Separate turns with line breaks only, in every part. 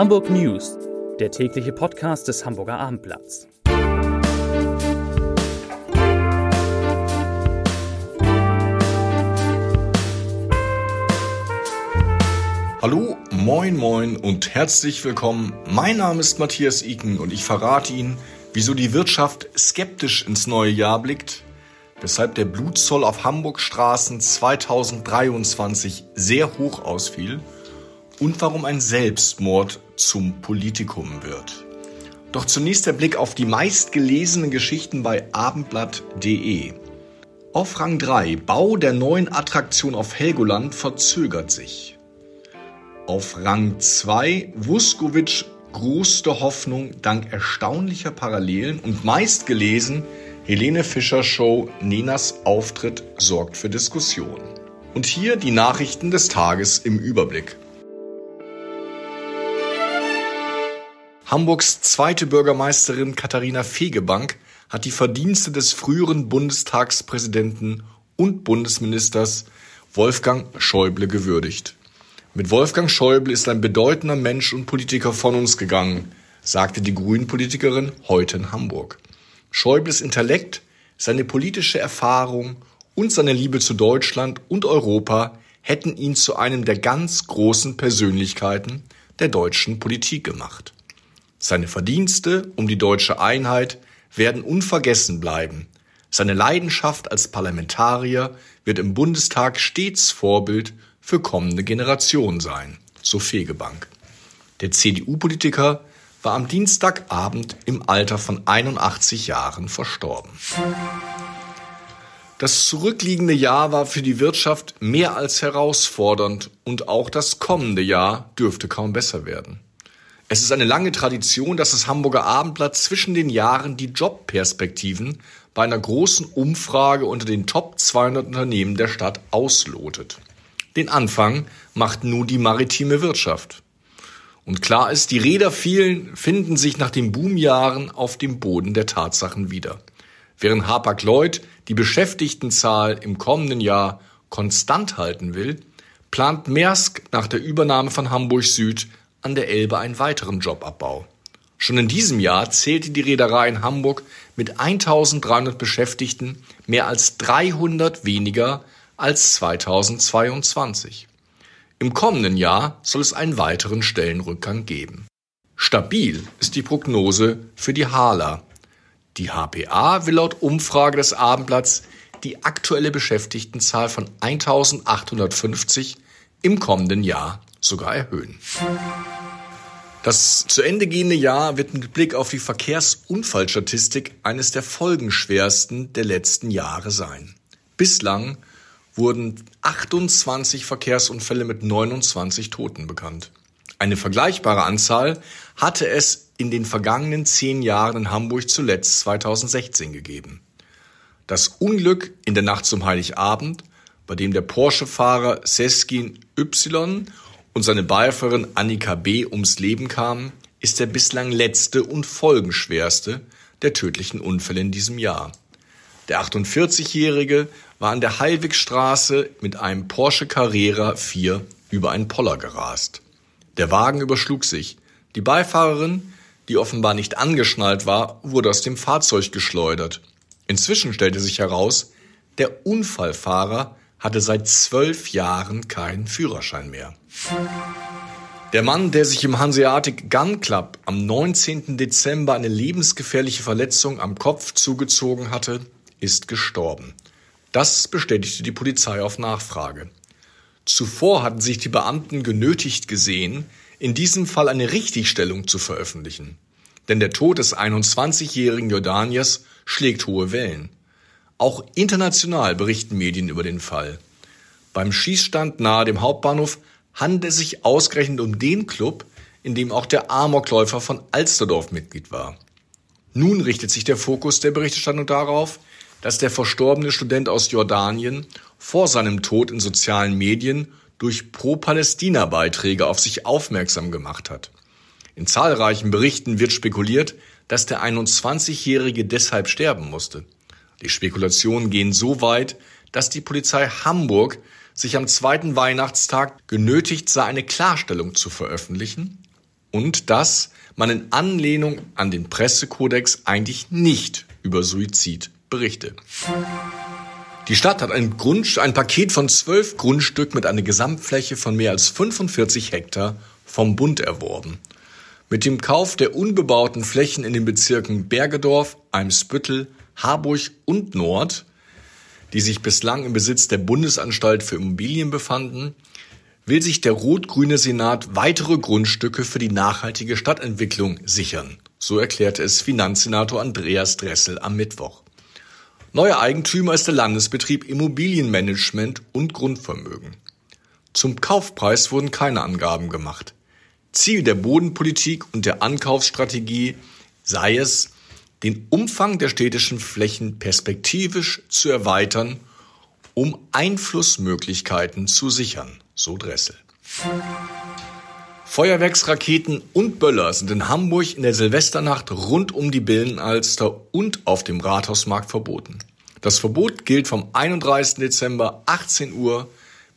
Hamburg News, der tägliche Podcast des Hamburger Abendblatts.
Hallo, moin, moin und herzlich willkommen. Mein Name ist Matthias Iken und ich verrate Ihnen, wieso die Wirtschaft skeptisch ins neue Jahr blickt, weshalb der Blutzoll auf Hamburg Straßen 2023 sehr hoch ausfiel und warum ein Selbstmord zum Politikum wird. Doch zunächst der Blick auf die meistgelesenen Geschichten bei abendblatt.de. Auf Rang 3 Bau der neuen Attraktion auf Helgoland verzögert sich. Auf Rang 2 Vuskovic größte Hoffnung dank erstaunlicher Parallelen und meistgelesen Helene Fischer Show Nenas Auftritt sorgt für Diskussion. Und hier die Nachrichten des Tages im Überblick. Hamburgs zweite Bürgermeisterin Katharina Fegebank hat die Verdienste des früheren Bundestagspräsidenten und Bundesministers Wolfgang Schäuble gewürdigt. Mit Wolfgang Schäuble ist ein bedeutender Mensch und Politiker von uns gegangen, sagte die Grünen-Politikerin heute in Hamburg. Schäubles Intellekt, seine politische Erfahrung und seine Liebe zu Deutschland und Europa hätten ihn zu einem der ganz großen Persönlichkeiten der deutschen Politik gemacht. Seine Verdienste um die deutsche Einheit werden unvergessen bleiben. Seine Leidenschaft als Parlamentarier wird im Bundestag stets Vorbild für kommende Generationen sein, so Fegebank. Der CDU-Politiker war am Dienstagabend im Alter von 81 Jahren verstorben. Das zurückliegende Jahr war für die Wirtschaft mehr als herausfordernd und auch das kommende Jahr dürfte kaum besser werden. Es ist eine lange Tradition, dass das Hamburger Abendblatt zwischen den Jahren die Jobperspektiven bei einer großen Umfrage unter den Top 200 Unternehmen der Stadt auslotet. Den Anfang macht nun die maritime Wirtschaft. Und klar ist, die Räder vielen finden sich nach den Boomjahren auf dem Boden der Tatsachen wieder. Während Hapag-Lloyd die Beschäftigtenzahl im kommenden Jahr konstant halten will, plant Maersk nach der Übernahme von Hamburg Süd an der Elbe einen weiteren Jobabbau. Schon in diesem Jahr zählte die Reederei in Hamburg mit 1300 Beschäftigten mehr als 300 weniger als 2022. Im kommenden Jahr soll es einen weiteren Stellenrückgang geben. Stabil ist die Prognose für die Hala. Die HPA will laut Umfrage des Abendblatts die aktuelle Beschäftigtenzahl von 1850 im kommenden Jahr sogar erhöhen. Das zu Ende gehende Jahr wird mit Blick auf die Verkehrsunfallstatistik eines der folgenschwersten der letzten Jahre sein. Bislang wurden 28 Verkehrsunfälle mit 29 Toten bekannt. Eine vergleichbare Anzahl hatte es in den vergangenen zehn Jahren in Hamburg zuletzt 2016 gegeben. Das Unglück in der Nacht zum Heiligabend, bei dem der Porsche-Fahrer Seskin Y und seine Beifahrerin Annika B. ums Leben kamen, ist der bislang letzte und folgenschwerste der tödlichen Unfälle in diesem Jahr. Der 48-Jährige war an der Heilwigstraße mit einem Porsche Carrera 4 über einen Poller gerast. Der Wagen überschlug sich. Die Beifahrerin, die offenbar nicht angeschnallt war, wurde aus dem Fahrzeug geschleudert. Inzwischen stellte sich heraus, der Unfallfahrer hatte seit zwölf Jahren keinen Führerschein mehr. Der Mann, der sich im Hanseatic Gun Club am 19. Dezember eine lebensgefährliche Verletzung am Kopf zugezogen hatte, ist gestorben. Das bestätigte die Polizei auf Nachfrage. Zuvor hatten sich die Beamten genötigt gesehen, in diesem Fall eine Richtigstellung zu veröffentlichen. Denn der Tod des 21-jährigen Jordaniers schlägt hohe Wellen. Auch international berichten Medien über den Fall. Beim Schießstand nahe dem Hauptbahnhof handelt es sich ausgerechnet um den Club, in dem auch der Amokläufer von Alsterdorf Mitglied war. Nun richtet sich der Fokus der Berichterstattung darauf, dass der verstorbene Student aus Jordanien vor seinem Tod in sozialen Medien durch Pro-Palästina-Beiträge auf sich aufmerksam gemacht hat. In zahlreichen Berichten wird spekuliert, dass der 21-Jährige deshalb sterben musste. Die Spekulationen gehen so weit, dass die Polizei Hamburg sich am zweiten Weihnachtstag genötigt sah, eine Klarstellung zu veröffentlichen. und dass man in Anlehnung an den Pressekodex eigentlich nicht über Suizid berichte. Die Stadt hat ein, Grund, ein Paket von zwölf Grundstück mit einer Gesamtfläche von mehr als 45 Hektar vom Bund erworben. Mit dem Kauf der unbebauten Flächen in den Bezirken Bergedorf, Eimsbüttel, Harburg und Nord, die sich bislang im Besitz der Bundesanstalt für Immobilien befanden, will sich der rot-grüne Senat weitere Grundstücke für die nachhaltige Stadtentwicklung sichern. So erklärte es Finanzsenator Andreas Dressel am Mittwoch. Neuer Eigentümer ist der Landesbetrieb Immobilienmanagement und Grundvermögen. Zum Kaufpreis wurden keine Angaben gemacht. Ziel der Bodenpolitik und der Ankaufsstrategie sei es, den Umfang der städtischen Flächen perspektivisch zu erweitern, um Einflussmöglichkeiten zu sichern, so Dressel. Feuerwerksraketen und Böller sind in Hamburg in der Silvesternacht rund um die Billenalster und auf dem Rathausmarkt verboten. Das Verbot gilt vom 31. Dezember 18 Uhr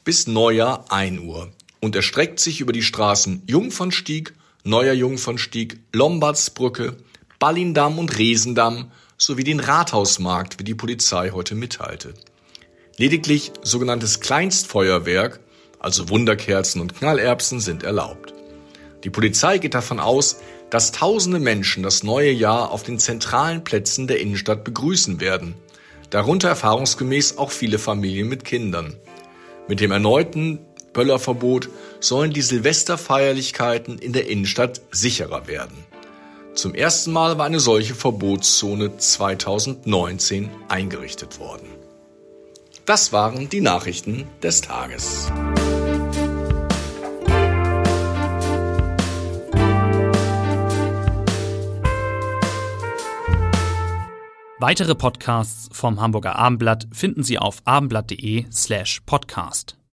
bis Neujahr 1 Uhr und erstreckt sich über die Straßen Jungfernstieg, Neuer Jungfernstieg, Lombardsbrücke, Ballindamm und Resendamm sowie den Rathausmarkt, wie die Polizei heute mitteilte. Lediglich sogenanntes Kleinstfeuerwerk, also Wunderkerzen und Knallerbsen, sind erlaubt. Die Polizei geht davon aus, dass tausende Menschen das neue Jahr auf den zentralen Plätzen der Innenstadt begrüßen werden, darunter erfahrungsgemäß auch viele Familien mit Kindern. Mit dem erneuten Böllerverbot sollen die Silvesterfeierlichkeiten in der Innenstadt sicherer werden. Zum ersten Mal war eine solche Verbotszone 2019 eingerichtet worden. Das waren die Nachrichten des Tages.
Weitere Podcasts vom Hamburger Abendblatt finden Sie auf abendblatt.de slash podcast.